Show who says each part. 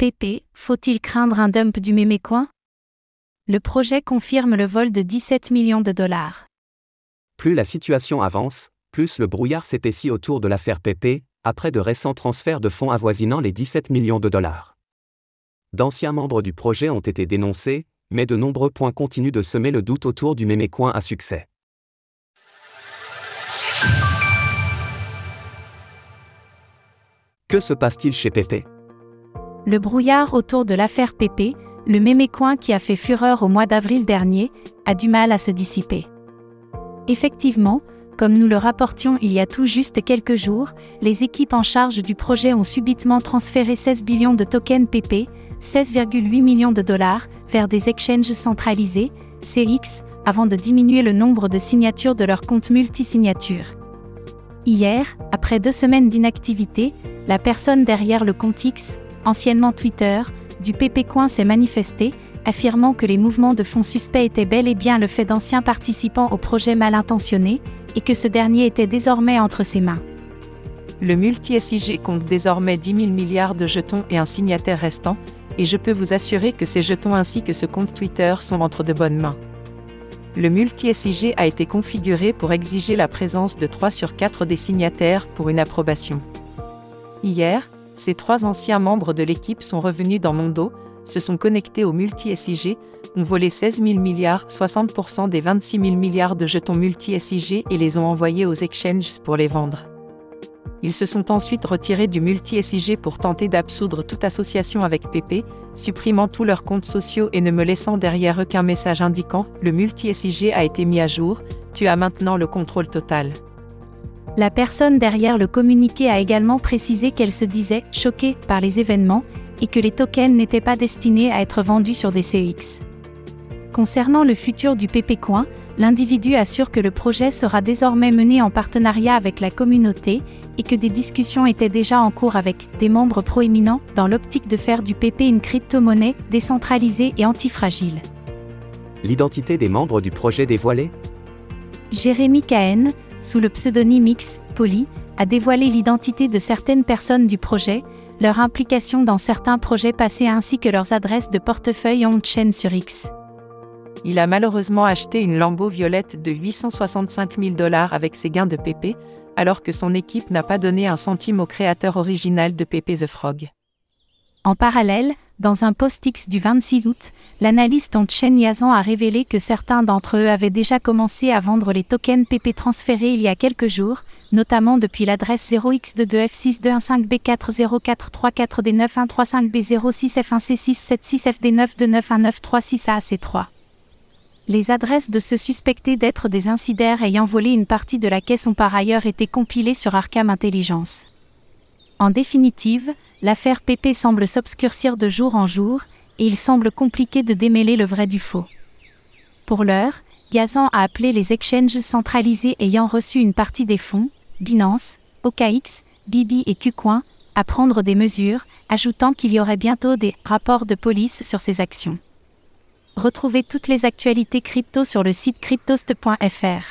Speaker 1: PP, faut-il craindre un dump du Mémécoin Le projet confirme le vol de 17 millions de dollars.
Speaker 2: Plus la situation avance, plus le brouillard s'épaissit autour de l'affaire PP, après de récents transferts de fonds avoisinant les 17 millions de dollars. D'anciens membres du projet ont été dénoncés, mais de nombreux points continuent de semer le doute autour du Mémécoin à succès. Que se passe-t-il chez Pépé?
Speaker 1: Le brouillard autour de l'affaire Pépé, le Mémécoin qui a fait fureur au mois d'avril dernier, a du mal à se dissiper. Effectivement, comme nous le rapportions il y a tout juste quelques jours, les équipes en charge du projet ont subitement transféré 16 billions de tokens PP, 16,8 millions de dollars, vers des exchanges centralisés, CX, avant de diminuer le nombre de signatures de leur compte multisignature. Hier, après deux semaines d'inactivité, la personne derrière le compte X, anciennement Twitter, du PP Coin s'est manifestée, affirmant que les mouvements de fonds suspects étaient bel et bien le fait d'anciens participants au projet mal intentionnés, et que ce dernier était désormais entre ses mains.
Speaker 3: Le multi-SIG compte désormais 10 000 milliards de jetons et un signataire restant, et je peux vous assurer que ces jetons ainsi que ce compte Twitter sont entre de bonnes mains. Le multi-SIG a été configuré pour exiger la présence de 3 sur 4 des signataires pour une approbation. Hier, ces trois anciens membres de l'équipe sont revenus dans mon dos, se sont connectés au multi-SIG, ont volé 16 000 milliards, 60% des 26 000 milliards de jetons multi-SIG et les ont envoyés aux exchanges pour les vendre. Ils se sont ensuite retirés du multi-SIG pour tenter d'absoudre toute association avec PP, supprimant tous leurs comptes sociaux et ne me laissant derrière eux qu'un message indiquant Le multi-SIG a été mis à jour, tu as maintenant le contrôle total.
Speaker 1: La personne derrière le communiqué a également précisé qu'elle se disait choquée par les événements et que les tokens n'étaient pas destinés à être vendus sur des CX. Concernant le futur du PP Coin, l'individu assure que le projet sera désormais mené en partenariat avec la communauté et que des discussions étaient déjà en cours avec des membres proéminents dans l'optique de faire du PP une crypto-monnaie décentralisée et antifragile.
Speaker 2: L'identité des membres du projet dévoilée
Speaker 1: Jérémy Cahen, sous le pseudonyme X, Poly, a dévoilé l'identité de certaines personnes du projet, leur implication dans certains projets passés ainsi que leurs adresses de portefeuille on-chain sur X
Speaker 3: il a malheureusement acheté une Lambeau violette de 865 000 dollars avec ses gains de PP, alors que son équipe n'a pas donné un centime au créateur original de PP the Frog.
Speaker 1: En parallèle, dans un post-X du 26 août, l'analyste Chen Yazan a révélé que certains d'entre eux avaient déjà commencé à vendre les tokens PP transférés il y a quelques jours, notamment depuis l'adresse 0x22F6215404D913B06756FD9291936A C3 les adresses de ceux suspectés d'être des incidents ayant volé une partie de la caisse ont par ailleurs été compilées sur Arkham Intelligence. En définitive, l'affaire PP semble s'obscurcir de jour en jour, et il semble compliqué de démêler le vrai du faux. Pour l'heure, Gazan a appelé les exchanges centralisés ayant reçu une partie des fonds, Binance, OKX, Bibi et Qcoin, à prendre des mesures, ajoutant qu'il y aurait bientôt des rapports de police sur ces actions. Retrouvez toutes les actualités crypto sur le site cryptost.fr.